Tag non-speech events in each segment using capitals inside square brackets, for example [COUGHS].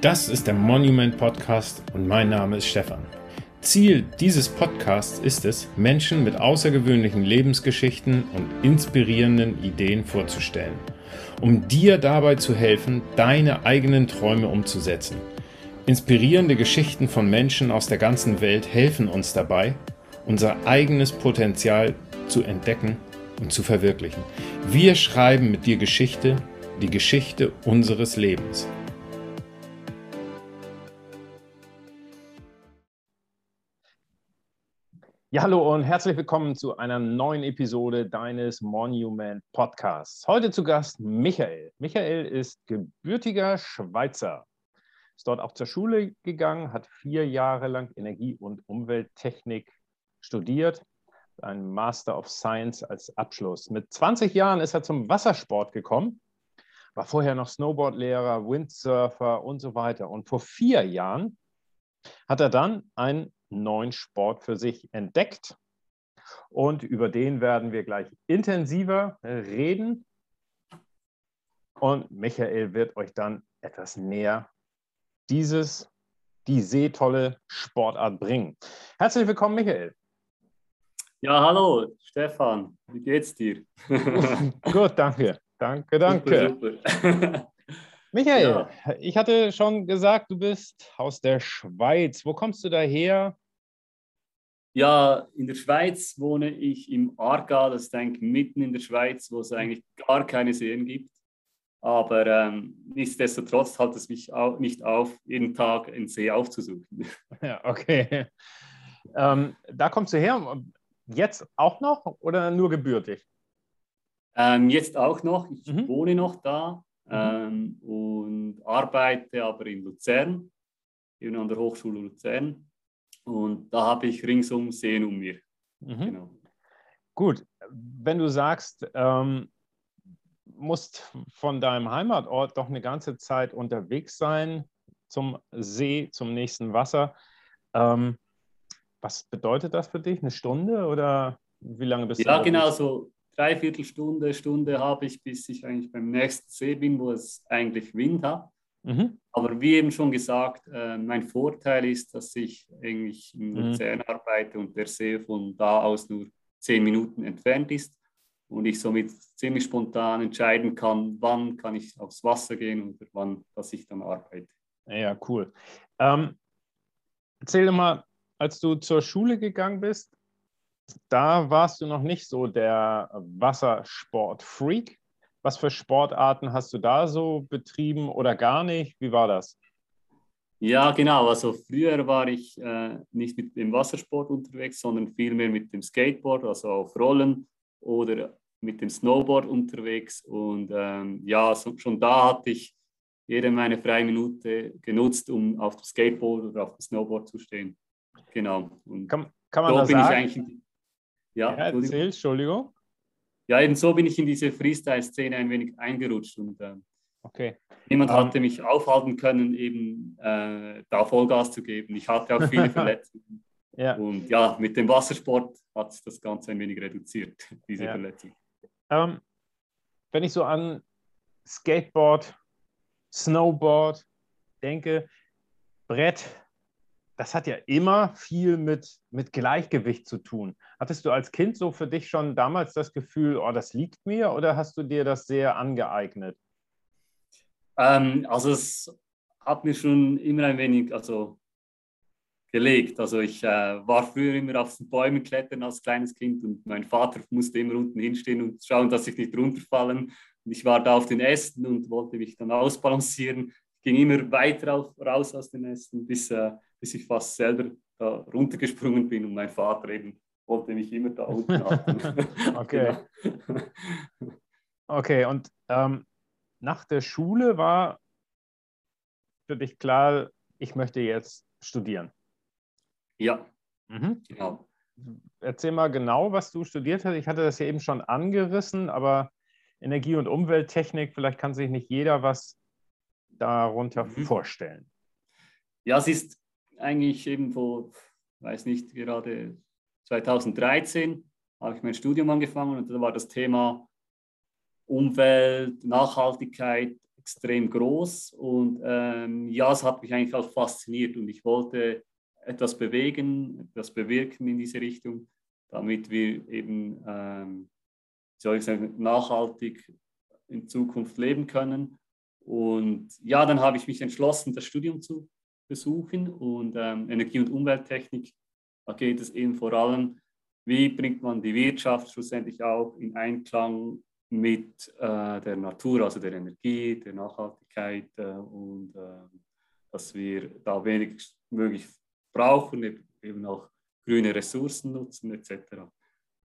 Das ist der Monument Podcast und mein Name ist Stefan. Ziel dieses Podcasts ist es, Menschen mit außergewöhnlichen Lebensgeschichten und inspirierenden Ideen vorzustellen, um dir dabei zu helfen, deine eigenen Träume umzusetzen. Inspirierende Geschichten von Menschen aus der ganzen Welt helfen uns dabei, unser eigenes Potenzial zu entdecken und zu verwirklichen. Wir schreiben mit dir Geschichte, die Geschichte unseres Lebens. Ja, hallo und herzlich willkommen zu einer neuen Episode deines Monument Podcasts. Heute zu Gast Michael. Michael ist gebürtiger Schweizer, ist dort auch zur Schule gegangen, hat vier Jahre lang Energie- und Umwelttechnik studiert, ein Master of Science als Abschluss. Mit 20 Jahren ist er zum Wassersport gekommen, war vorher noch Snowboardlehrer, Windsurfer und so weiter. Und vor vier Jahren hat er dann ein neuen Sport für sich entdeckt. Und über den werden wir gleich intensiver reden. Und Michael wird euch dann etwas näher dieses, die seetolle Sportart bringen. Herzlich willkommen, Michael. Ja, hallo, Stefan. Wie geht's dir? [LAUGHS] [LAUGHS] Gut, danke. Danke, danke. Super, super. [LAUGHS] Michael, ja. ich hatte schon gesagt, du bist aus der Schweiz. Wo kommst du daher? Ja, in der Schweiz wohne ich im Aargau, das ist eigentlich mitten in der Schweiz, wo es eigentlich gar keine Seen gibt. Aber ähm, nichtsdestotrotz hat es mich auch nicht auf, jeden Tag einen See aufzusuchen. [LAUGHS] Ja, okay. Ähm, da kommst du her, jetzt auch noch oder nur gebürtig? Ähm, jetzt auch noch. Ich mhm. wohne noch da. Ähm, und arbeite aber in Luzern, eben an der Hochschule Luzern. Und da habe ich ringsum Seen um mir. Mhm. Genau. Gut, wenn du sagst, ähm, musst von deinem Heimatort doch eine ganze Zeit unterwegs sein zum See, zum nächsten Wasser. Ähm, was bedeutet das für dich? Eine Stunde oder wie lange bist ja, du? Ja, genau, so dreiviertel Stunde, habe ich, bis ich eigentlich beim nächsten See bin, wo es eigentlich Wind hat. Mhm. Aber wie eben schon gesagt, äh, mein Vorteil ist, dass ich eigentlich in. Luzern mhm. arbeite und der See von da aus nur zehn Minuten entfernt ist und ich somit ziemlich spontan entscheiden kann, wann kann ich aufs Wasser gehen oder wann, dass ich dann arbeite. Ja, cool. Ähm, erzähl mal, als du zur Schule gegangen bist, da warst du noch nicht so der Wassersport-Freak. Was für Sportarten hast du da so betrieben oder gar nicht? Wie war das? Ja, genau. Also früher war ich äh, nicht mit dem Wassersport unterwegs, sondern vielmehr mit dem Skateboard, also auf Rollen oder mit dem Snowboard unterwegs. Und ähm, ja, so, schon da hatte ich jede meine freie Minute genutzt, um auf dem Skateboard oder auf dem Snowboard zu stehen. Genau. Und kann, kann man das bin sagen? ich eigentlich. Ja, ja erzähl, Entschuldigung ja, eben so bin ich in diese Freestyle-Szene ein wenig eingerutscht und äh, okay. niemand um, ähm. hatte mich aufhalten können, eben äh, da Vollgas zu geben. Ich hatte auch viele [LAUGHS] Verletzungen. ja. Und ja, mit dem Wassersport hat sich das Ganze ein wenig reduziert, [LAUGHS] diese ja. Verletzung. Um, ähm, wenn ich so an Skateboard, Snowboard denke, Brett, das hat ja immer viel mit, mit Gleichgewicht zu tun. Hattest du als Kind so für dich schon damals das Gefühl, oh, das liegt mir, oder hast du dir das sehr angeeignet? Ähm, also es hat mir schon immer ein wenig also, gelegt. Also ich äh, war früher immer auf den Bäumen klettern als kleines Kind und mein Vater musste immer unten hinstehen und schauen, dass ich nicht runterfallen. Und ich war da auf den Ästen und wollte mich dann ausbalancieren. Ich ging immer weiter auf, raus aus den Ästen, bis äh, bis ich fast selber da runtergesprungen bin und mein Vater eben wollte mich immer da unten [LAUGHS] halten. [LAUGHS] okay. Genau. okay, und ähm, nach der Schule war für dich klar, ich möchte jetzt studieren. Ja, mhm. genau. Erzähl mal genau, was du studiert hast. Ich hatte das ja eben schon angerissen, aber Energie- und Umwelttechnik, vielleicht kann sich nicht jeder was darunter mhm. vorstellen. Ja, es ist eigentlich eben vor, weiß nicht, gerade 2013 habe ich mein Studium angefangen und da war das Thema Umwelt, Nachhaltigkeit extrem groß und ähm, ja, es hat mich eigentlich auch fasziniert und ich wollte etwas bewegen, etwas bewirken in diese Richtung, damit wir eben, ähm, soll ich sagen, nachhaltig in Zukunft leben können. Und ja, dann habe ich mich entschlossen, das Studium zu besuchen und ähm, Energie- und Umwelttechnik. Da geht es eben vor allem, wie bringt man die Wirtschaft schlussendlich auch in Einklang mit äh, der Natur, also der Energie, der Nachhaltigkeit äh, und äh, dass wir da wenig möglich brauchen, eben auch grüne Ressourcen nutzen etc.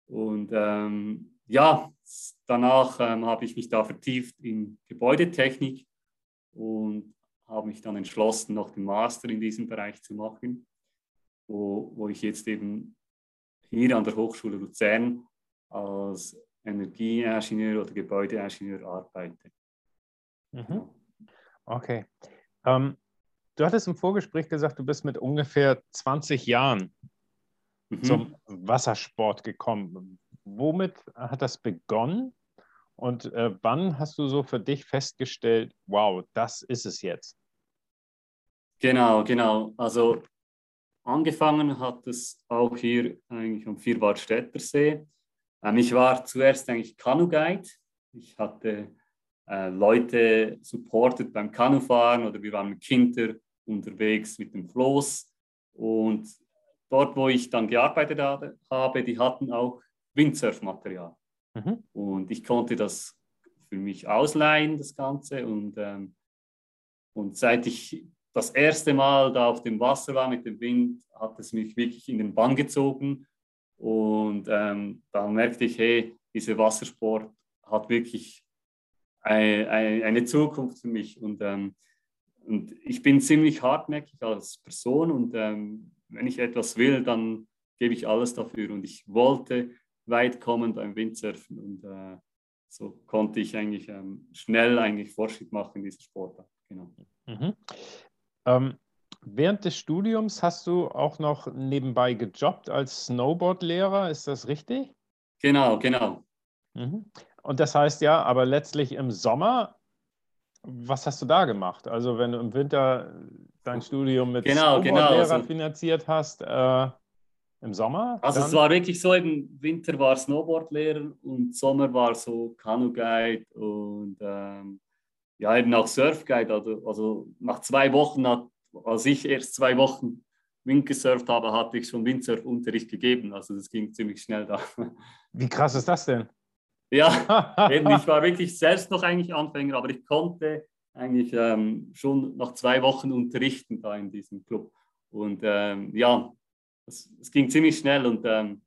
Und ähm, ja, danach ähm, habe ich mich da vertieft in Gebäudetechnik und habe mich dann entschlossen, noch den Master in diesem Bereich zu machen, wo, wo ich jetzt eben hier an der Hochschule Luzern als Energieingenieur oder Gebäudeingenieur arbeite. Mhm. Okay. Ähm, du hattest im Vorgespräch gesagt, du bist mit ungefähr 20 Jahren mhm. zum Wassersport gekommen. Womit hat das begonnen? Und äh, wann hast du so für dich festgestellt, wow, das ist es jetzt? Genau, genau. Also angefangen hat es auch hier eigentlich am Vierwaldstätter See. Ähm, ich war zuerst eigentlich Kanu-Guide. Ich hatte äh, Leute supportet beim Kanufahren oder wir waren mit Kindern unterwegs mit dem Floß. Und dort, wo ich dann gearbeitet habe, die hatten auch Windsurfmaterial. Mhm. Und ich konnte das für mich ausleihen, das Ganze. Und, ähm, und seit ich das erste Mal da auf dem Wasser war mit dem Wind, hat es mich wirklich in den Bann gezogen. Und ähm, da merkte ich, hey, dieser Wassersport hat wirklich eine, eine, Zukunft für mich. Und, ähm, und ich bin ziemlich hartnäckig als Person und ähm, wenn ich etwas will, dann gebe ich alles dafür. Und ich wollte weit kommen beim Windsurfen und äh, so konnte ich eigentlich ähm, schnell eigentlich Fortschritt machen in dieser Sportart. Genau. Mhm. Ähm, während des Studiums hast du auch noch nebenbei gejobbt als Snowboardlehrer, ist das richtig? Genau, genau. Mhm. Und das heißt ja, aber letztlich im Sommer, was hast du da gemacht? Also wenn du im Winter dein Studium mit genau, Snowboardlehrer genau, also, finanziert hast, äh, im Sommer? Also dann? es war wirklich so, im Winter war Snowboardlehrer und Sommer war so Kanu-Guide und ähm, ja, eben auch Surfguide. Also, also nach zwei Wochen, hat, als ich erst zwei Wochen Wind gesurft habe, hatte ich schon Windsurfunterricht gegeben. Also das ging ziemlich schnell da. Wie krass ist das denn? Ja, [LAUGHS] eben, ich war wirklich selbst noch eigentlich Anfänger, aber ich konnte eigentlich ähm, schon nach zwei Wochen unterrichten da in diesem Club. Und ähm, ja, es, es, ging ziemlich schnell und ähm,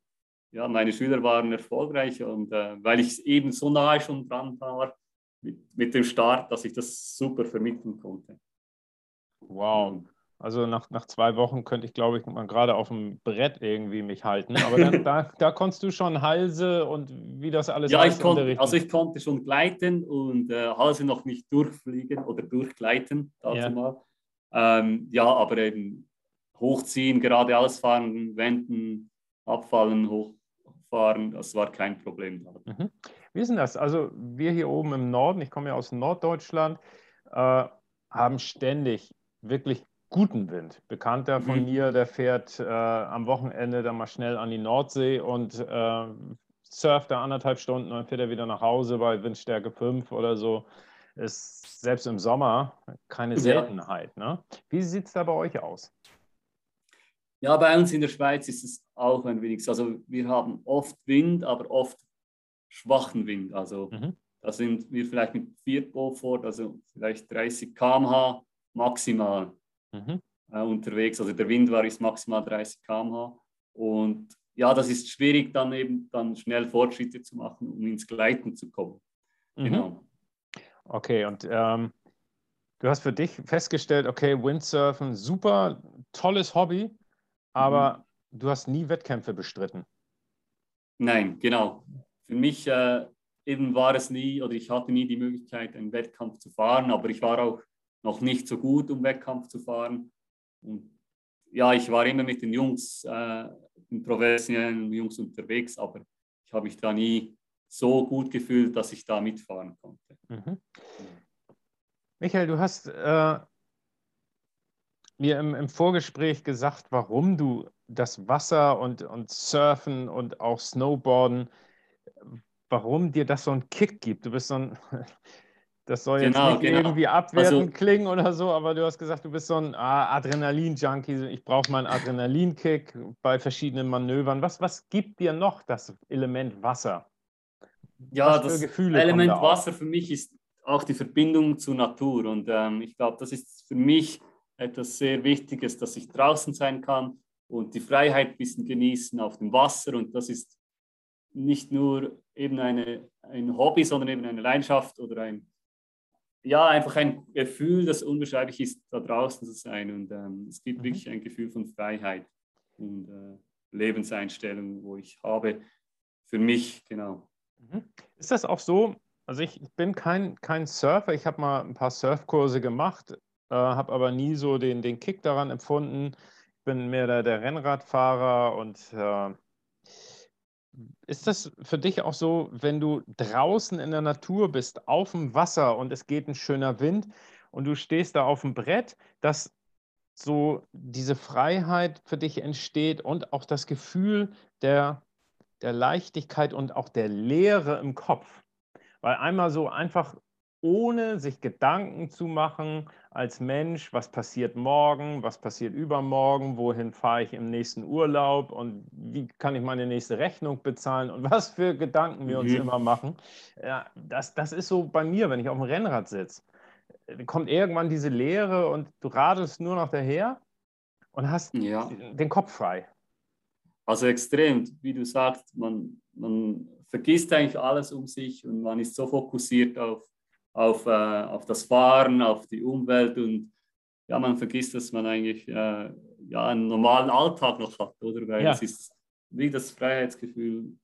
ja, meine Schüler waren erfolgreich und äh, weil ich eben so nahe schon dran war, mit, mit dem Start, dass ich das super vermitteln konnte. Wow. Also nach, nach zwei Wochen könnte ich, glaube ich, mal gerade auf dem Brett irgendwie mich halten. Aber dann, [LAUGHS] da, da konntest du schon Halse und wie das alles Ja, ich konnte, also ich konnte schon gleiten und äh, Halse noch nicht durchfliegen oder durchgleiten, ja. mal. Ähm, ja, aber eben hochziehen, geradeaus fahren, wenden, abfallen, hochfahren, das war kein Problem. Mhm. Wie ist denn das? Also wir hier oben im Norden, ich komme ja aus Norddeutschland, äh, haben ständig wirklich guten Wind. Bekannter von mhm. mir, der fährt äh, am Wochenende dann mal schnell an die Nordsee und äh, surft da anderthalb Stunden und dann fährt er wieder nach Hause bei Windstärke 5 oder so. Ist selbst im Sommer keine Seltenheit. Ja. Ne? Wie sieht es da bei euch aus? Ja, bei uns in der Schweiz ist es auch ein wenig so. Also wir haben oft Wind, aber oft schwachen Wind. Also mhm. da sind wir vielleicht mit 4 Beaufort, also vielleicht 30 km/h maximal mhm. äh, unterwegs. Also der Wind war ist maximal 30 km/h. Und ja, das ist schwierig, dann eben dann schnell Fortschritte zu machen, um ins Gleiten zu kommen. Mhm. Genau. Okay, und ähm, du hast für dich festgestellt, okay, Windsurfen, super, tolles Hobby, aber mhm. du hast nie Wettkämpfe bestritten. Nein, genau für mich äh, eben war es nie oder ich hatte nie die Möglichkeit, einen Wettkampf zu fahren, aber ich war auch noch nicht so gut, um Wettkampf zu fahren. Und ja, ich war immer mit den Jungs, äh, den professionellen Jungs unterwegs, aber ich habe mich da nie so gut gefühlt, dass ich da mitfahren konnte. Mhm. Michael, du hast äh, mir im, im, Vorgespräch gesagt, warum du das Wasser und, und Surfen und auch Snowboarden, warum dir das so einen Kick gibt. Du bist so ein, [LAUGHS] das soll jetzt genau, nicht genau. irgendwie abwertend also, klingen oder so, aber du hast gesagt, du bist so ein ah, Adrenalin-Junkie. Ich brauche mal einen Adrenalinkick bei verschiedenen Manövern. Was, was gibt dir noch das Element Wasser? Ja, das Element Wasser für mich ist auch die Verbindung zur Natur. Und ähm, ich glaube, das ist für mich etwas sehr Wichtiges, dass ich draußen sein kann und die Freiheit ein bisschen genießen auf dem Wasser. Und das ist nicht nur eben eine, ein Hobby, sondern eben eine Leidenschaft oder ein, ja, einfach ein Gefühl, das unbeschreiblich ist, da draußen zu sein. Und ähm, es gibt mhm. wirklich ein Gefühl von Freiheit und äh, Lebenseinstellung, wo ich habe für mich, genau. Mhm. Ist das auch so? Also ich, ich bin kein, kein Surfer. Ich habe mal ein paar Surfkurse gemacht, äh, habe aber nie so den, den Kick daran empfunden. Ich bin mehr der, der Rennradfahrer und äh, ist das für dich auch so, wenn du draußen in der Natur bist, auf dem Wasser und es geht ein schöner Wind und du stehst da auf dem Brett, dass so diese Freiheit für dich entsteht und auch das Gefühl der, der Leichtigkeit und auch der Leere im Kopf? Weil einmal so einfach ohne sich Gedanken zu machen als Mensch, was passiert morgen, was passiert übermorgen, wohin fahre ich im nächsten Urlaub und wie kann ich meine nächste Rechnung bezahlen und [LAUGHS] was für Gedanken wir uns mhm. immer machen. Ja, das, das ist so bei mir, wenn ich auf dem Rennrad sitze. Kommt irgendwann diese Leere und du radelst nur noch daher und hast ja. den Kopf frei. Also extrem, wie du sagst, man, man vergisst eigentlich alles um sich und man ist so fokussiert auf, auf, äh, auf das Fahren, auf die Umwelt und ja, man vergisst, dass man eigentlich äh, ja, einen normalen Alltag noch hat, oder? Weil ja. es ist wie das Freiheitsgefühl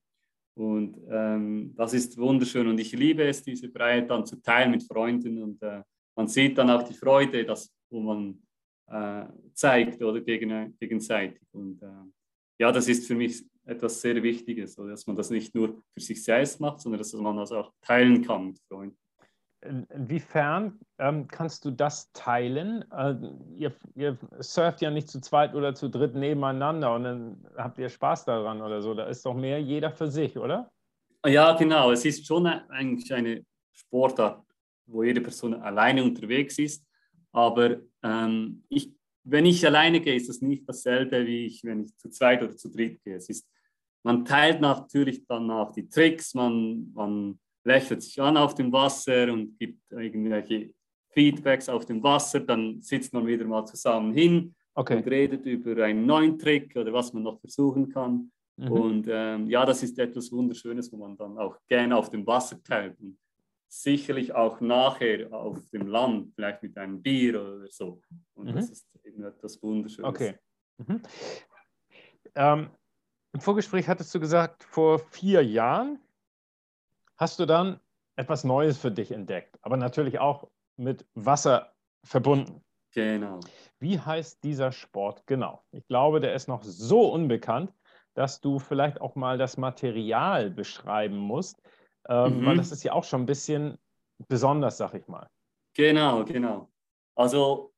und ähm, das ist wunderschön und ich liebe es, diese Freiheit dann zu teilen mit Freunden und äh, man sieht dann auch die Freude, dass, wo man äh, zeigt oder gegen, gegenseitig und äh, ja, das ist für mich etwas sehr Wichtiges, dass man das nicht nur für sich selbst macht, sondern dass man das auch teilen kann mit Freunden. Inwiefern ähm, kannst du das teilen? Äh, ihr, ihr, surft ja nicht zu zweit oder zu dritt nebeneinander und dann habt ihr Spaß daran oder so. Da ist doch mehr jeder für sich, oder? Ja, genau. Es ist schon eigentlich eine Sportart, wo jede Person alleine unterwegs ist. Aber ähm, ich wenn ich alleine gehe, ist das nicht dasselbe, wie ich, wenn ich zu zweit oder zu dritt gehe. Es ist, man teilt natürlich dann auch die Tricks, man, man lächelt sich an auf dem Wasser und gibt irgendwelche Feedbacks auf dem Wasser, dann sitzt man wieder mal zusammen hin okay. und redet über einen neuen Trick oder was man noch versuchen kann. Mhm. Und ähm, ja, das ist etwas Wunderschönes, wo man dann auch gerne auf dem Wasser teilt. Und sicherlich auch nachher auf dem Land, vielleicht mit einem Bier oder so. Und mhm. das ist eben etwas Wunderschönes. Okay. Mhm. Ähm, Im Vorgespräch hattest du gesagt, vor vier Jahren hast du dann etwas Neues für dich entdeckt, aber natürlich auch mit Wasser verbunden. Genau. Wie heißt dieser Sport genau? Ich glaube, der ist noch so unbekannt, dass du vielleicht auch mal das Material beschreiben musst, ähm, mhm. weil das ist ja auch schon ein bisschen besonders, sag ich mal. Genau, genau. Also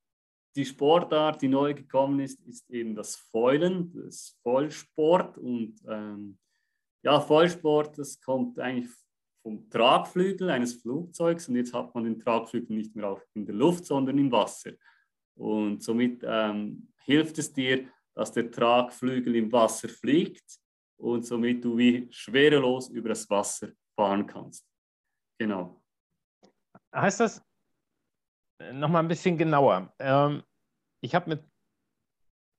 die Sportart, die neu gekommen ist, ist eben das Foilen, das Vollsport. Und ähm, ja, Vollsport, das kommt eigentlich vom Tragflügel eines Flugzeugs und jetzt hat man den Tragflügel nicht mehr auch in der Luft, sondern im Wasser. Und somit ähm, hilft es dir, dass der Tragflügel im Wasser fliegt und somit du wie schwerelos über das Wasser fahren kannst. Genau. Heißt das äh, nochmal ein bisschen genauer? Ähm, ich habe mir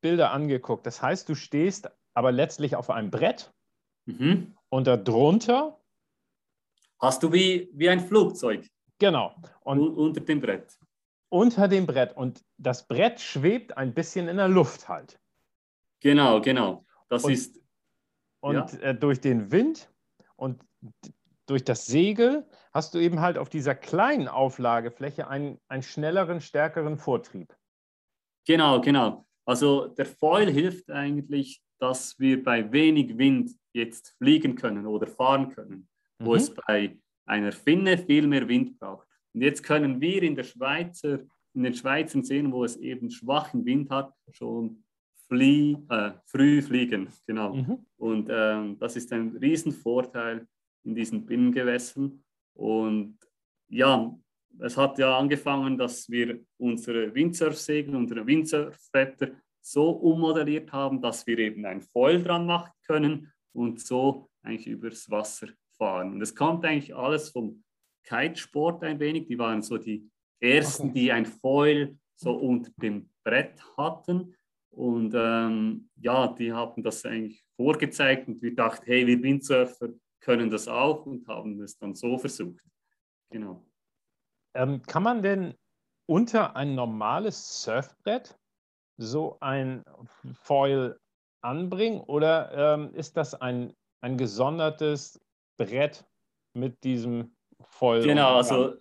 Bilder angeguckt. Das heißt, du stehst aber letztlich auf einem Brett mhm. und darunter hast du wie, wie ein Flugzeug. Genau. Und unter dem Brett. Unter dem Brett. Und das Brett schwebt ein bisschen in der Luft halt. Genau, genau. Das und, ist. Und ja. Äh, durch den Wind und durch das Segel hast du eben halt auf dieser kleinen Auflagefläche einen, einen schnelleren, stärkeren Vortrieb. Genau, genau. Also der Foil hilft eigentlich, dass wir bei wenig Wind jetzt fliegen können oder fahren können, mhm. wo es bei einer Finne viel mehr Wind braucht. Und jetzt können wir in der Schweizer in den Schweizer Seen, wo es eben schwachen Wind hat, schon flie äh, früh fliegen. Genau. Mhm. Und ähm, das ist ein Riesenvorteil in diesen Binnengewässern. Und ja, es hat ja angefangen, dass wir unsere Windsurfsegel, unsere Windsurfbretter so ummodelliert haben, dass wir eben ein Foil dran machen können und so eigentlich übers Wasser fahren. Und es kommt eigentlich alles vom Kitesport ein wenig. Die waren so die ersten, okay. die ein Foil so unter dem Brett hatten. Und ähm, ja, die haben das eigentlich vorgezeigt und wir dachten, hey, wir Windsurfer können das auch und haben es dann so versucht. Genau. Ähm, kann man denn unter ein normales Surfbrett so ein Foil anbringen oder ähm, ist das ein, ein gesondertes Brett mit diesem Foil? Genau, also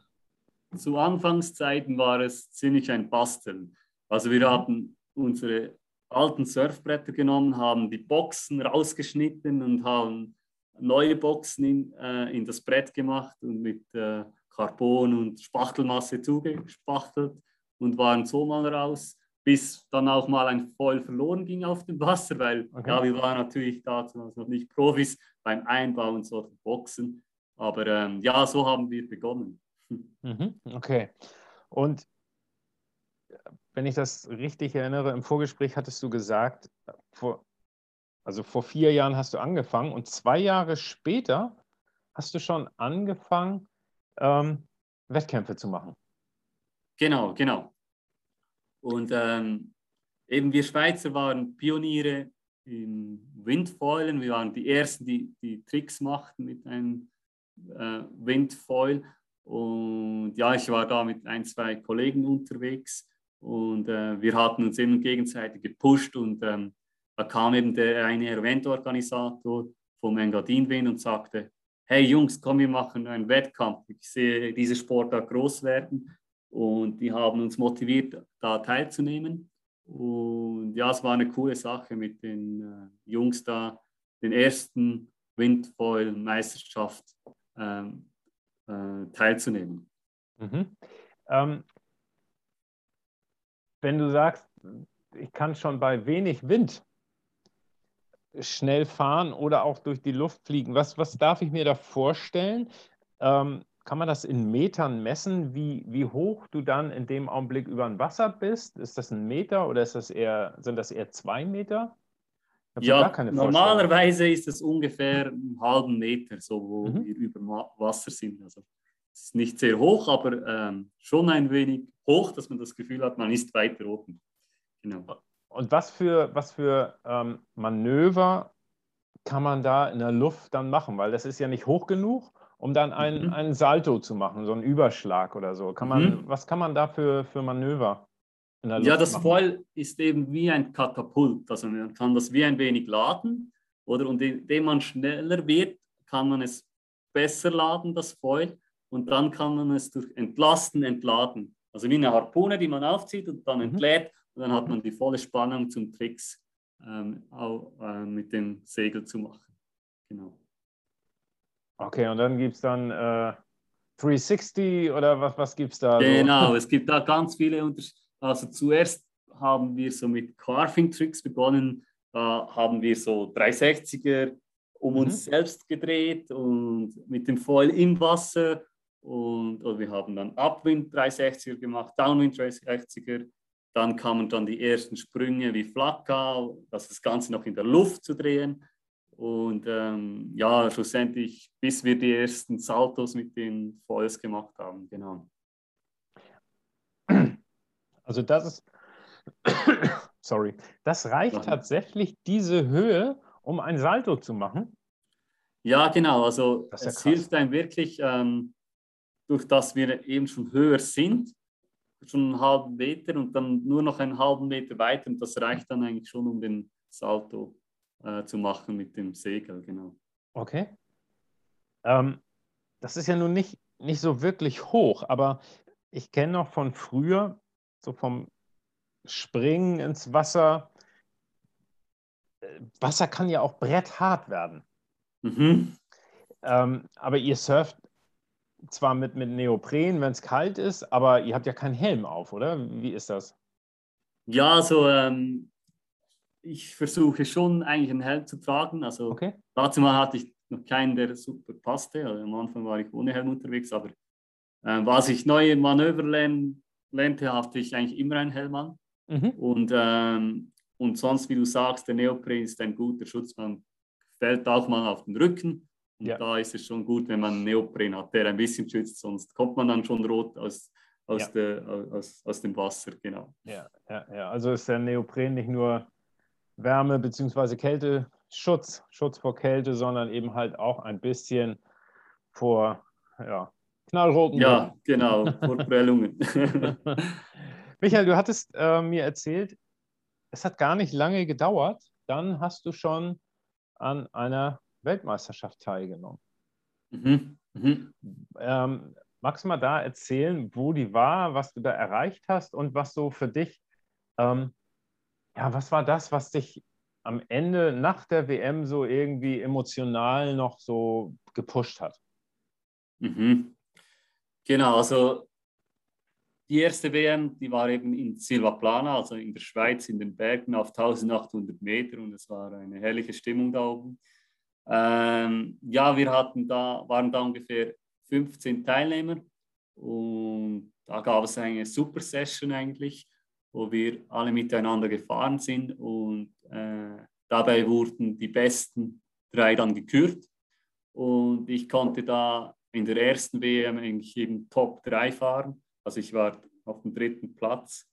zu Anfangszeiten war es ziemlich ein Basteln. Also wir haben unsere alten Surfbretter genommen, haben die Boxen rausgeschnitten und haben neue Boxen in, äh, in das Brett gemacht und mit äh, Carbon und Spachtelmasse zugespachtelt und waren so mal raus, bis dann auch mal ein Foil verloren ging auf dem Wasser, weil okay. ja, wir waren natürlich dazu noch nicht Profis beim Einbauen solcher Boxen. Aber ähm, ja, so haben wir begonnen. Mhm, okay. Und wenn ich das richtig erinnere, im Vorgespräch hattest du gesagt, vor, also vor vier Jahren hast du angefangen und zwei Jahre später hast du schon angefangen, ähm, Wettkämpfe zu machen. Genau, genau. Und ähm, eben wir Schweizer waren Pioniere im Windfoilen. Wir waren die Ersten, die, die Tricks machten mit einem äh, Windfoil. Und ja, ich war da mit ein, zwei Kollegen unterwegs und äh, wir hatten uns eben gegenseitig gepusht und ähm, da kam eben der eine Eventorganisator vom Engadin Wind und sagte, hey Jungs, komm, wir machen einen Wettkampf. Ich sehe diese Sportart groß werden und die haben uns motiviert, da teilzunehmen. Und ja, es war eine coole Sache mit den äh, Jungs da, den ersten Windfoil-Meisterschaft ähm, äh, teilzunehmen. Mhm. Ähm, wenn du sagst, ich kann schon bei wenig Wind schnell fahren oder auch durch die Luft fliegen, was, was darf ich mir da vorstellen? Ähm, kann man das in Metern messen, wie, wie hoch du dann in dem Augenblick über dem Wasser bist? Ist das ein Meter oder ist das eher, sind das eher zwei Meter? Ja, normalerweise ist es ungefähr einen halben Meter, so wo mhm. wir über Wasser sind. Also es ist nicht sehr hoch, aber ähm, schon ein wenig hoch, dass man das Gefühl hat, man ist weiter oben. Genau. Und was für, was für ähm, Manöver kann man da in der Luft dann machen? Weil das ist ja nicht hoch genug, um dann einen, mhm. einen Salto zu machen, so einen Überschlag oder so. Kann man, mhm. Was kann man da für, für Manöver? ja, das machen? Foil ist eben wie ein Katapult. Also man kann das wie ein wenig laden oder und indem man schneller wird, kann man es besser laden, das Foil, und dann kann man es durch Entlasten entladen. Also wie eine Harpune, die man aufzieht und dann mhm. entlädt und dann hat man die volle Spannung zum Tricks ähm, auch, äh, mit dem Segel zu machen. Genau. Okay, und dann gibt es dann äh, 360 oder was, was gibt es da? Genau, so? [LAUGHS] es gibt da ganz viele Unterschiede. Also zuerst haben wir so mit Carving-Tricks begonnen. Da haben wir so 360er um mhm. uns selbst gedreht und mit dem Foil im Wasser. Und oder wir haben dann Upwind 360er gemacht, Downwind 360er. Dann kamen dann die ersten Sprünge wie Flakka, das Ganze noch in der Luft zu drehen. Und ähm, ja, schlussendlich, bis wir die ersten Saltos mit den Foils gemacht haben, genau. Also das ist, [COUGHS] sorry, das reicht Nein. tatsächlich diese Höhe, um ein Salto zu machen? Ja, genau. Also ja es hilft einem wirklich, ähm, durch das wir eben schon höher sind, schon einen halben Meter und dann nur noch einen halben Meter weiter und das reicht dann eigentlich schon, um den Salto äh, zu machen mit dem Segel, genau. Okay. Ähm, das ist ja nun nicht, nicht so wirklich hoch, aber ich kenne noch von früher, so vom Springen ins Wasser. Äh, Wasser kann ja auch bretthart werden. Mhm. Ähm, aber ihr surft zwar mit, mit Neopren, wenn es kalt ist, aber ihr habt ja keinen Helm auf, oder? Wie ist das? Ja, also ähm, ich versuche schon eigentlich einen Helm zu tragen. Also okay. dazu mal hatte ich noch keinen, der super passte. Also am Anfang war ich ohne Helm unterwegs, aber äh, was ich neue Manöver lernte, hatte ich eigentlich immer einen Helm an. Mhm. Und, ähm, und sonst, wie du sagst, der Neopren ist ein guter Schutz. Man fällt auch mal auf den Rücken. Und ja. da ist es schon gut, wenn man einen Neopren hat, der ein bisschen schützt, sonst kommt man dann schon rot aus, aus, ja. der, aus, aus dem Wasser. Genau. Ja, ja, ja, also ist der Neopren nicht nur Wärme- bzw. Kälteschutz, Schutz vor Kälte, sondern eben halt auch ein bisschen vor ja, knallroten. Ja, genau, vor [LAUGHS] Prellungen. [LAUGHS] Michael, du hattest äh, mir erzählt, es hat gar nicht lange gedauert, dann hast du schon an einer Weltmeisterschaft teilgenommen. Mhm. Mhm. Ähm, magst du mal da erzählen, wo die war, was du da erreicht hast und was so für dich ähm, ja, was war das, was dich am Ende nach der WM so irgendwie emotional noch so gepusht hat? Mhm. Genau, also die erste WM, die war eben in Silvaplana, also in der Schweiz, in den Bergen auf 1800 Meter und es war eine herrliche Stimmung da oben. Ähm, ja, wir hatten da, waren da ungefähr 15 Teilnehmer und da gab es eine super Session eigentlich wo wir alle miteinander gefahren sind und äh, dabei wurden die besten drei dann gekürt und ich konnte da in der ersten WM eigentlich eben Top 3 fahren. Also ich war auf dem dritten Platz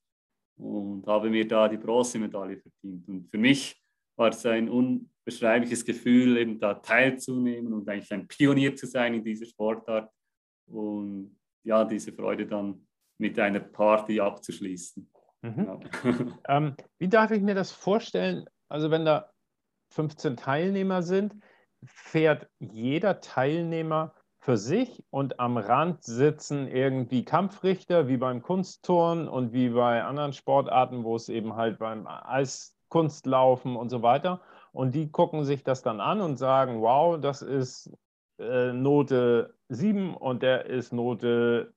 und habe mir da die Bronzemedaille verdient. Und für mich war es ein unbeschreibliches Gefühl, eben da teilzunehmen und eigentlich ein Pionier zu sein in dieser Sportart und ja, diese Freude dann mit einer Party abzuschließen. Mhm. [LAUGHS] ähm, wie darf ich mir das vorstellen? Also wenn da 15 Teilnehmer sind, fährt jeder Teilnehmer für sich und am Rand sitzen irgendwie Kampfrichter, wie beim Kunstturnen und wie bei anderen Sportarten, wo es eben halt beim Eiskunstlaufen und so weiter. Und die gucken sich das dann an und sagen, wow, das ist äh, Note 7 und der ist Note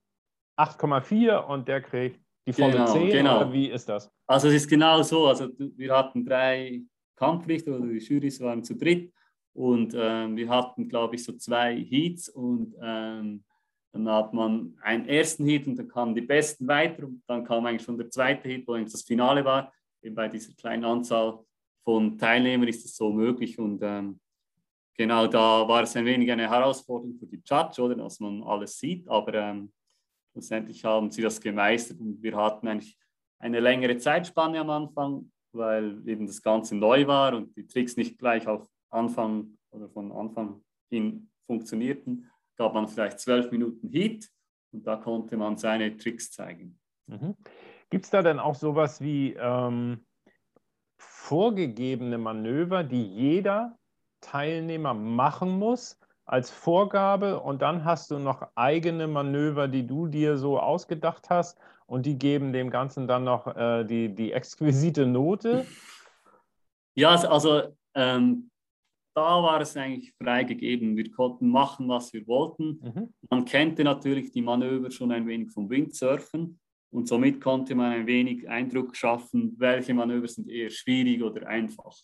8,4 und der kriegt die volle genau, 10 genau. oder wie ist das? Also es ist genau so. Also wir hatten drei Kampfrichter oder die Jurys waren zu dritt und ähm, wir hatten, glaube ich, so zwei Heats und ähm, dann hat man einen ersten Heat und dann kamen die Besten weiter und dann kam eigentlich schon der zweite Heat, wo eigentlich das Finale war. Eben bei dieser kleinen Anzahl von Teilnehmern ist es so möglich und ähm, genau da war es ein wenig eine Herausforderung für die Judge, oder, dass man alles sieht, aber ähm, Schlussendlich haben sie das gemeistert und wir hatten eigentlich eine längere Zeitspanne am Anfang, weil eben das Ganze neu war und die Tricks nicht gleich auf Anfang oder von Anfang hin funktionierten. Gab man vielleicht zwölf Minuten Heat und da konnte man seine Tricks zeigen. Mhm. Gibt es da denn auch sowas wie ähm, vorgegebene Manöver, die jeder Teilnehmer machen muss? Als Vorgabe und dann hast du noch eigene Manöver, die du dir so ausgedacht hast und die geben dem Ganzen dann noch äh, die, die exquisite Note? [LAUGHS] Ja, also, ähm, da war es eigentlich freigegeben. Wir konnten machen, was wir wollten. Mhm. Man kannte natürlich die Manöver schon ein wenig vom Windsurfen und somit konnte man ein wenig Eindruck schaffen, welche Manöver sind eher schwierig oder einfach.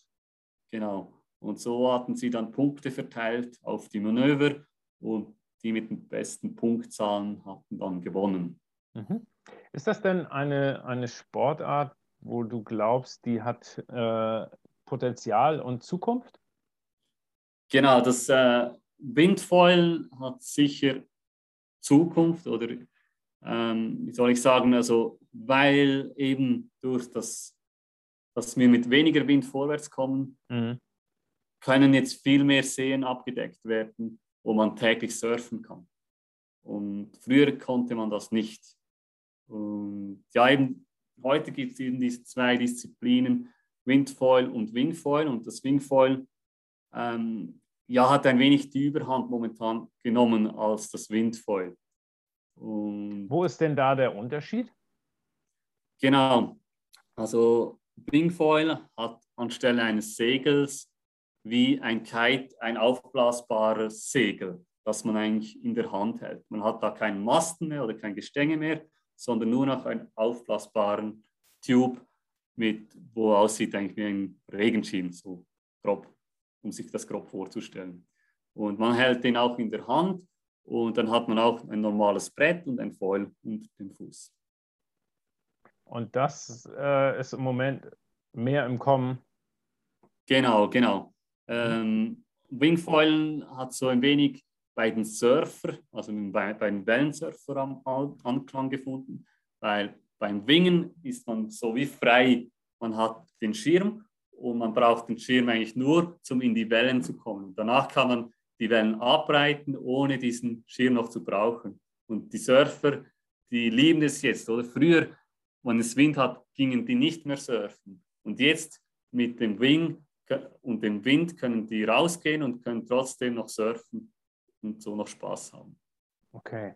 Genau. Und so hatten sie dann Punkte verteilt auf die Manöver und die mit den besten Punktzahlen hatten dann gewonnen. Mhm. Ist das denn eine, eine Sportart, wo du glaubst, die hat äh, Potenzial und Zukunft? Genau, das äh, Windfoil hat sicher Zukunft oder ähm, wie soll ich sagen, also weil eben durch das, dass wir mit weniger Wind vorwärts kommen, mhm können jetzt viel mehr Seen abgedeckt werden, wo man täglich surfen kann. Und früher konnte man das nicht. Und ja, eben heute gibt es eben diese zwei Disziplinen, Windfoil und Wingfoil. Und das Wingfoil ähm, ja, hat ein wenig die Überhand momentan genommen als das Windfoil. Und Wo ist denn da der Unterschied? Genau, also Wingfoil hat anstelle eines Segels wie ein Kite ein aufblasbares Segel. das man eigentlich in der Hand hält. Man hat da keinen Masten mehr oder kein Gestänge mehr, sondern nur noch einen aufblasbaren Tube, mit, wo aussieht eigentlich wie ein Regenschirm, so grob, um sich das grob vorzustellen. Und man hält den auch in der Hand und dann hat man auch ein normales Brett und ein Foil unter dem Fuß. Und das äh, ist im Moment mehr im Kommen. Genau, genau. Ähm, Wingfoilen hat so ein wenig bei den Surfer, also bei, den Wellensurfer am Anklang gefunden, weil beim Wingen ist man so wie frei. Man hat den Schirm und man braucht den Schirm eigentlich nur, um in die Wellen zu kommen. Danach kann man die Wellen abreiten, ohne diesen Schirm noch zu brauchen. Und die Surfer, die lieben es jetzt. Oder früher, wenn es Wind hat, gingen die nicht mehr surfen. Und jetzt mit dem Wing und dem Wind können die rausgehen und können trotzdem noch surfen und so noch Spaß haben. Okay.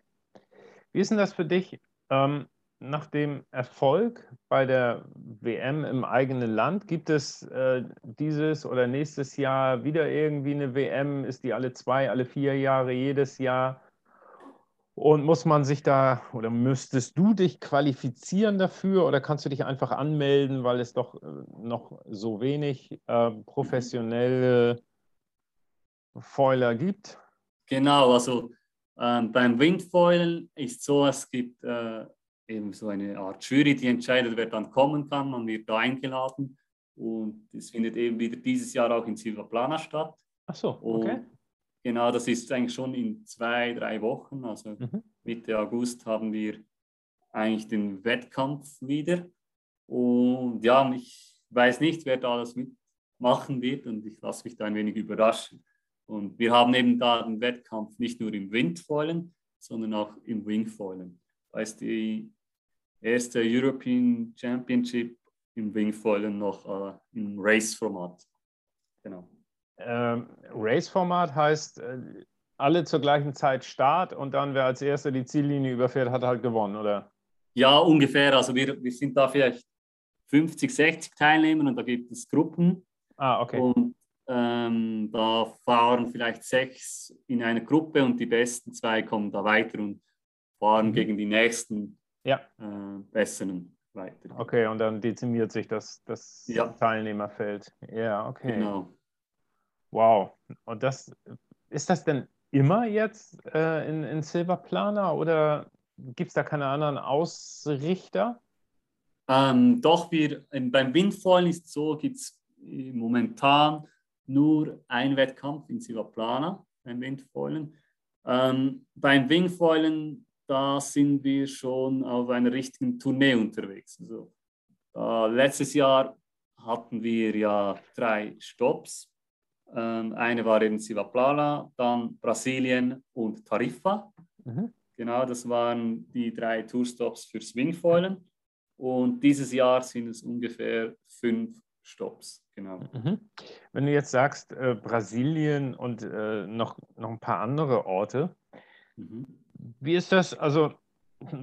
Wie ist denn das für dich? Ähm, nach dem Erfolg bei der WM im eigenen Land, gibt es äh, dieses oder nächstes Jahr wieder irgendwie eine WM? Ist die alle zwei, alle vier Jahre, jedes Jahr? Und muss man sich da oder müsstest du dich qualifizieren dafür oder kannst du dich einfach anmelden, weil es doch äh, noch so wenig äh, professionelle Foiler gibt? Genau, also ähm, beim Windfoilen ist so, es gibt äh, eben so eine Art Jury, die entscheidet, wer dann kommen kann. Man wird da eingeladen und es findet eben wieder dieses Jahr auch in Silva Plana statt. Ach so, okay. Und genau, das ist eigentlich schon in zwei, drei Wochen, also mhm. Mitte August haben wir eigentlich den Wettkampf wieder. Und ja, ich weiß nicht, wer da das mitmachen wird und ich lasse mich da ein wenig überraschen. Und wir haben eben da den Wettkampf nicht nur im Windfoilen, sondern auch im Wingfoilen. Da ist die erste European Championship im Wingfoilen noch äh, im Race-Format. Genau. Ähm, Race-Format heißt, äh, alle zur gleichen Zeit Start und dann, wer als erster die Ziellinie überfährt, hat halt gewonnen, oder? Ja, ungefähr. Also wir, wir sind da vielleicht 50, 60 Teilnehmer und da gibt es Gruppen. Ah, okay. Und ähm, da fahren vielleicht sechs in einer Gruppe und die besten zwei kommen da weiter und fahren mhm. gegen die nächsten ja. äh, besseren weiter. Okay, und dann dezimiert sich das, das ja. Teilnehmerfeld. Ja, okay. Genau. Wow. Und das ist das denn immer jetzt äh, in, in Silberplaner oder gibt es da keine anderen Ausrichter? Ähm, doch, wir, beim Windfallen ist so, gibt es momentan nur einen Wettkampf in Silvaplana beim Windfallen. Ähm, beim Wingfoilen da sind wir schon auf einer richtigen Tournee unterwegs. Also, äh, letztes Jahr hatten wir ja drei Stops. Ähm, eine war eben Sivaplana, dann Brasilien und Tarifa. Mhm. Genau, das waren die drei Tourstops für Swingfoilen. Und dieses Jahr sind es ungefähr fünf Stops. Genau. Mhm. Wenn du jetzt sagst, äh, Brasilien und äh, noch, noch ein paar andere Orte, mhm. Wie ist das, also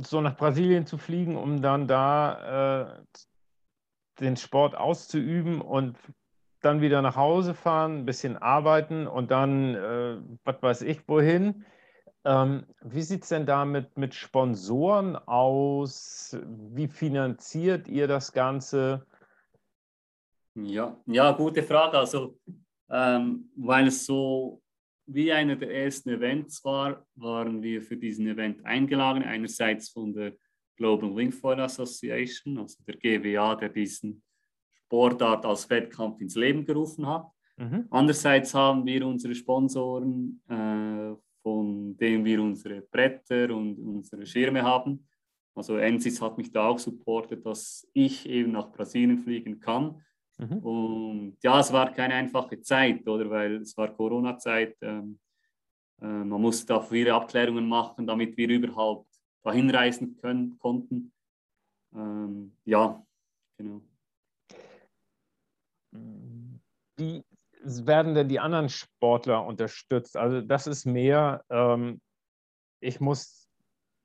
so nach Brasilien zu fliegen, um dann da äh, den Sport auszuüben und dann wieder nach Hause fahren, ein bisschen arbeiten und dann, äh, was weiß ich, wohin? Ähm, wie sieht es denn da mit, Sponsoren aus? Wie finanziert ihr das Ganze? Ja, ja gute Frage. Also, ähm, weil es so wie einer der ersten Events war, waren wir für diesen Event eingeladen. Einerseits von der Global Wingfoil Association, also der GWA, der diesen Sportart als Wettkampf ins Leben gerufen hat. Mhm. Andererseits haben wir unsere Sponsoren, äh, von denen wir unsere Bretter und unsere Schirme haben. Also Ensis hat mich da auch supportet, dass ich eben nach Brasilien fliegen kann Mhm. Und ja, es war keine einfache Zeit, oder? Weil es war Corona-Zeit. Ähm, äh, man musste da viele Abklärungen machen, damit wir überhaupt dahin reisen können, konnten. Ähm, ja, genau. Wie werden denn die anderen Sportler unterstützt? Also das ist mehr, ähm, ich muss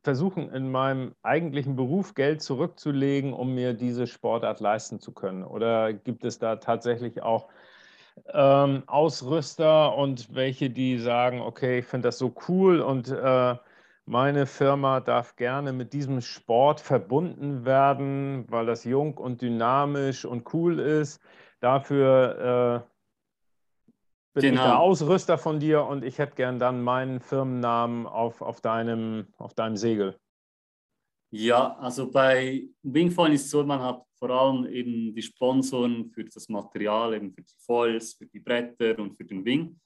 versuchen, in meinem eigentlichen Beruf Geld zurückzulegen, um mir diese Sportart leisten zu können? Oder gibt es da tatsächlich auch ähm, Ausrüster und welche, die sagen, okay, ich finde das so cool und äh, meine Firma darf gerne mit diesem Sport verbunden werden, weil das jung und dynamisch und cool ist. Dafür äh, bin genau. ich der Ausrüster von dir und ich hätte gern dann meinen Firmennamen auf, auf, deinem, auf deinem Segel. Ja, also bei Wingfoil ist es so, man hat vor allem eben die Sponsoren für das Material, eben für die Foils, für die Bretter und für den Wing.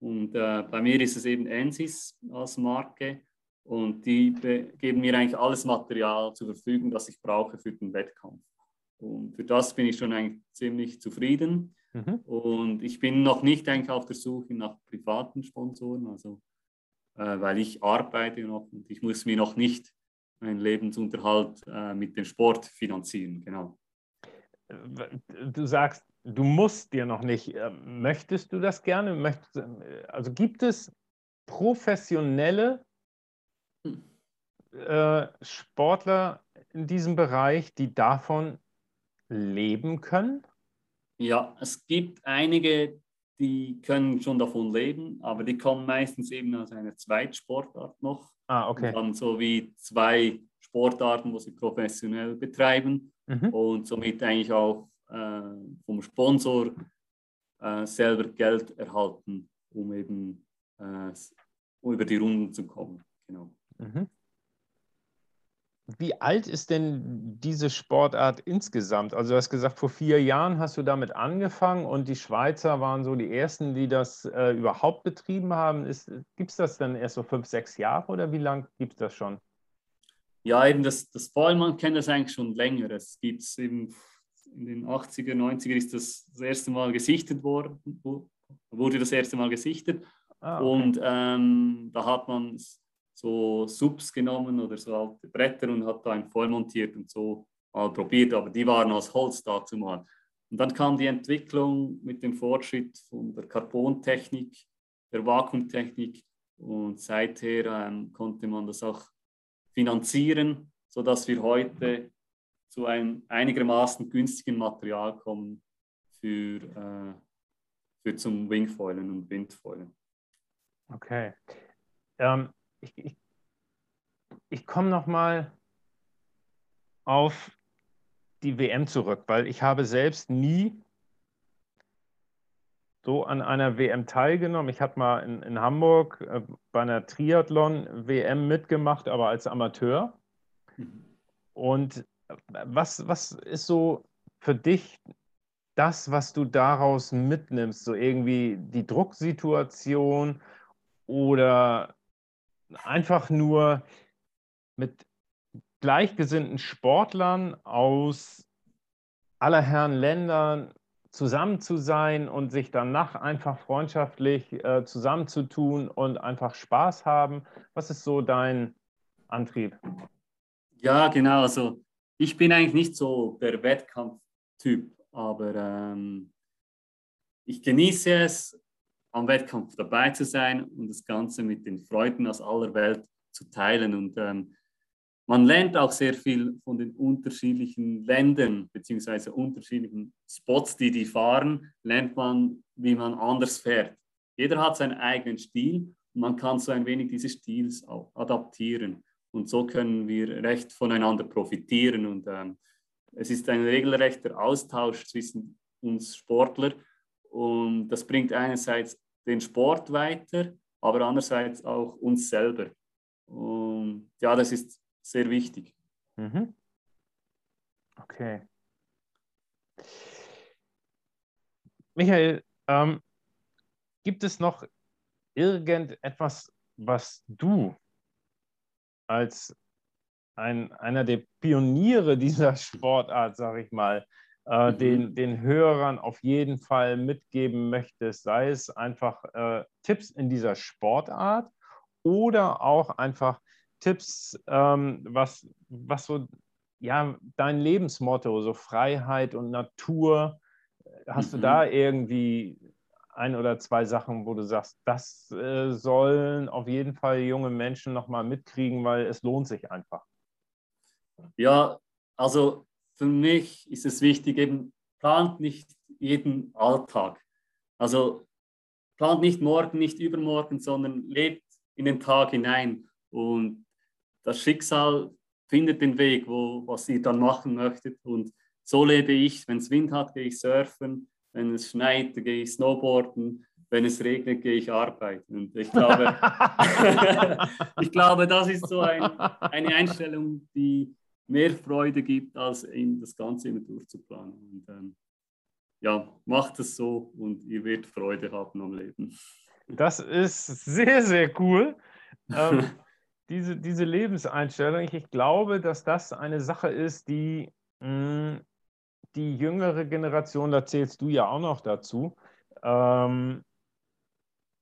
Und äh, bei mir ist es eben Ansys als Marke und die geben mir eigentlich alles Material zur Verfügung, das ich brauche für den Wettkampf. Und für das bin ich schon eigentlich ziemlich zufrieden. Mhm. Und ich bin noch nicht eigentlich auf der Suche nach privaten Sponsoren, also äh, weil ich arbeite noch und ich muss mir noch nicht meinen Lebensunterhalt äh, mit dem Sport finanzieren, genau. Du sagst, du musst dir noch nicht. Äh, möchtest du das gerne? Möchtest, also gibt es professionelle hm. äh, Sportler in diesem Bereich, die davon leben können? Ja, es gibt einige, die können schon davon leben, aber die kommen meistens eben aus einer Zweitsportart noch. Ah, okay. Und dann so wie zwei Sportarten, wo sie professionell betreiben mhm. und somit eigentlich auch äh, vom Sponsor äh, selber Geld erhalten, um eben äh, über die Runden zu kommen. Genau. Mhm. Wie alt ist denn diese Sportart insgesamt? Also du hast gesagt, vor vier Jahren hast du damit angefangen und die Schweizer waren so die Ersten, die das äh, überhaupt betrieben haben. Gibt es das dann erst so fünf, sechs Jahre oder wie lange gibt es das schon? Ja, eben das, das Ballmann kennt das eigentlich schon länger. Es gibt es eben in den 80er, 90er ist das das erste Mal gesichtet worden, wurde das erste Mal gesichtet. Ah, okay. Und ähm, da hat man so Subs genommen oder so alte Bretter und hat da ein voll montiert und so mal probiert, aber die waren aus Holz dazu mal. Und dann kam die Entwicklung mit dem Fortschritt von der Carbontechnik, der Vakuumtechnik und seither ähm, konnte man das auch finanzieren, sodass wir heute zu einem einigermaßen günstigen Material kommen für, äh, für zum Wingfoilen und Windfoilen. Okay. Ähm, ich, ich, ich komme nochmal auf die WM zurück, weil ich habe selbst nie so an einer WM teilgenommen. Ich habe mal in, in Hamburg äh, bei einer Triathlon-WM mitgemacht, aber als Amateur. Und was, was ist so für dich das, was du daraus mitnimmst? So irgendwie die Drucksituation oder einfach nur mit gleichgesinnten Sportlern aus aller Herren Ländern zusammen zu sein und sich danach einfach freundschaftlich äh, zusammenzutun und einfach Spaß haben. Was ist so dein Antrieb? Ja, genau. Also ich bin eigentlich nicht so der Wettkampftyp, aber ähm, ich genieße es, am Wettkampf dabei zu sein und das Ganze mit den Freunden aus aller Welt zu teilen. Und ähm, man lernt auch sehr viel von den unterschiedlichen Ländern beziehungsweise unterschiedlichen Spots, die die fahren, lernt man, wie man anders fährt. Jeder hat seinen eigenen Stil und man kann so ein wenig diese Stils auch adaptieren. Und so können wir recht voneinander profitieren. Und ähm, es ist ein regelrechter Austausch zwischen uns Sportler. Und das bringt einerseits den Sport weiter, aber andererseits auch uns selber. Und ja, das ist sehr wichtig. Mhm. Okay. Michael, ähm, gibt es noch irgendetwas, was du als ein, einer der Pioniere dieser Sportart, sage ich mal, äh, mhm. den, den Hörern auf jeden Fall mitgeben möchtest, sei es einfach äh, Tipps in dieser Sportart oder auch einfach Tipps, ähm, was, was so ja, dein Lebensmotto, so Freiheit und Natur, hast mhm. du da irgendwie ein oder zwei Sachen, wo du sagst, das äh, sollen auf jeden Fall junge Menschen nochmal mitkriegen, weil es lohnt sich einfach? Ja, also für mich ist es wichtig, eben plant nicht jeden Alltag. Also plant nicht morgen, nicht übermorgen, sondern lebt in den Tag hinein. Und das Schicksal findet den Weg, wo, was ihr dann machen möchtet. Und so lebe ich. Wenn es Wind hat, gehe ich surfen. Wenn es schneit, gehe ich snowboarden. Wenn es regnet, gehe ich arbeiten. Und ich glaube, [LAUGHS] [LAUGHS] ich glaube das ist so ein, eine Einstellung, die mehr Freude gibt, als in das Ganze immer durchzuplanen. Und, ähm, ja, macht es so und ihr werdet Freude haben am Leben. Das ist sehr, sehr cool. [LAUGHS] ähm, diese, diese Lebenseinstellung, ich glaube, dass das eine Sache ist, die mh, mm, die jüngere Generation, da zählst du ja auch noch dazu, ähm,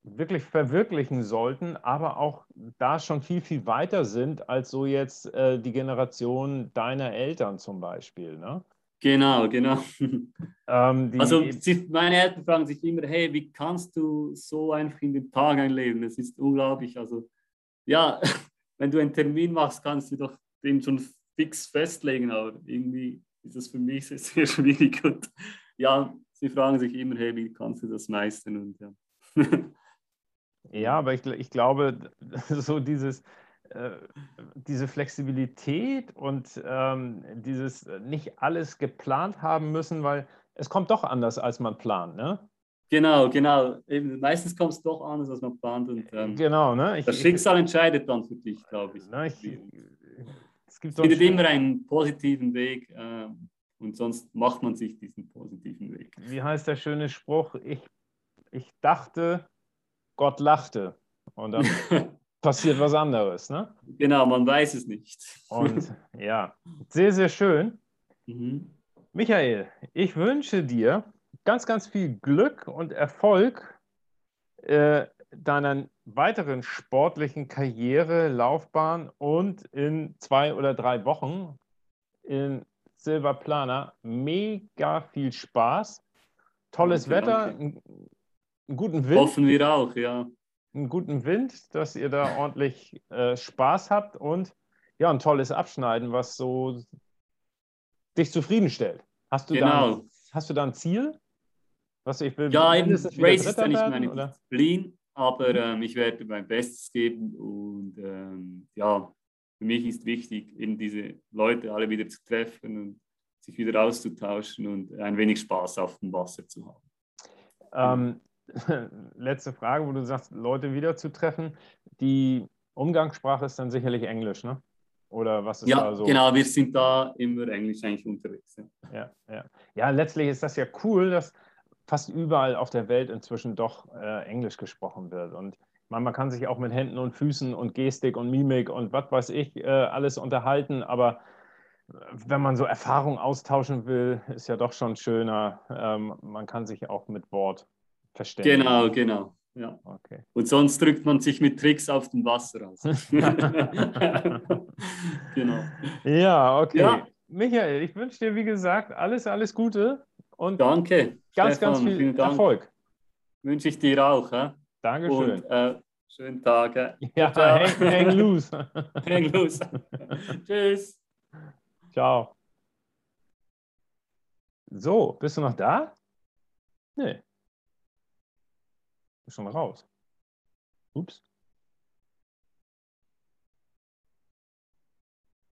wirklich verwirklichen sollten, aber auch da schon viel, viel weiter sind als so jetzt äh, die Generation deiner Eltern zum Beispiel. Ne? Genau, genau. Ähm, also sie, meine Eltern fragen sich immer, hey, wie kannst du so einfach in den Tag einleben? Das ist unglaublich. Also ja, [LAUGHS] wenn du einen Termin machst, kannst du doch den schon fix festlegen, aber irgendwie ist das für mich [LAUGHS] sehr, sehr schwierig. Und ja, sie fragen sich immer, hey, wie kannst du das meistern? Und ja. [LAUGHS] Ja, aber ich, ich glaube, [LAUGHS] so dieses, äh, diese Flexibilität und ähm, dieses nicht alles geplant haben müssen, weil es kommt doch anders, als man plant, ne? Genau, genau. Eben, meistens kommt es doch anders, als man plant. Und, ähm, genau, ne? Ich, das Schicksal ich, entscheidet dann für dich, glaube ich. Ne, ich es gibt findet immer einen positiven Weg äh, und sonst macht man sich diesen positiven Weg. Wie heißt der schöne Spruch? Ich, ich dachte, Gott lachte. Und dann [LAUGHS] passiert was anderes. Ne? Genau, man weiß es nicht. Und [LAUGHS] ja, sehr, sehr schön. Mhm. Michael, ich wünsche dir ganz, ganz viel Glück und Erfolg äh, deiner weiteren sportlichen Karriere, Laufbahn und in zwei oder drei Wochen in Silberplaner mega viel Spaß, tolles danke, Wetter, danke einen guten Wind. Hoffen wir auch, ja. Einen guten Wind, dass ihr da ordentlich äh, Spaß habt und ja, ein tolles Abschneiden, was so dich zufriedenstellt. Hast du, genau. da, hast du da ein Ziel? Was ich will, ja, eben Race ist ja nicht meine oder? Disziplin, aber mhm. ähm, ich werde mein Bestes geben und ähm, ja, für mich ist wichtig, eben diese Leute alle wieder zu treffen und sich wieder auszutauschen und ein wenig Spaß auf dem Wasser zu haben. Ähm, [LAUGHS] letzte Frage, wo du sagst, Leute wiederzutreffen. Die Umgangssprache ist dann sicherlich Englisch, ne? Oder was ist ja, da so? Genau, wir sind da immer Englisch eigentlich unterwegs. Ja. ja, ja. ja, letztlich ist das ja cool, dass fast überall auf der Welt inzwischen doch äh, Englisch gesprochen wird. Und man, man kann sich auch mit Händen und Füßen und Gestik und Mimik und was weiß ich äh, alles unterhalten, aber äh, wenn man so Erfahrungen austauschen will, ist ja doch schon schöner. Ähm, man kann sich auch mit Wort verständigen. Genau, genau. Ja. Okay. Und sonst drückt man sich mit Tricks auf dem Wasser aus. [LAUGHS] [LAUGHS] genau. Ja, okay. Ja. Michael, ich wünsche dir, wie gesagt, alles, alles Gute und Danke, ganz, Stefan, ganz viel Erfolg. Wünsche ich dir auch. Ja? Dankeschön. Und, äh, schönen Tag. Äh. [LAUGHS] Ja, hang, hang loose. hang loose. Tschüss. Ciao. So, bist du noch da? Nee. Schon raus. Ups.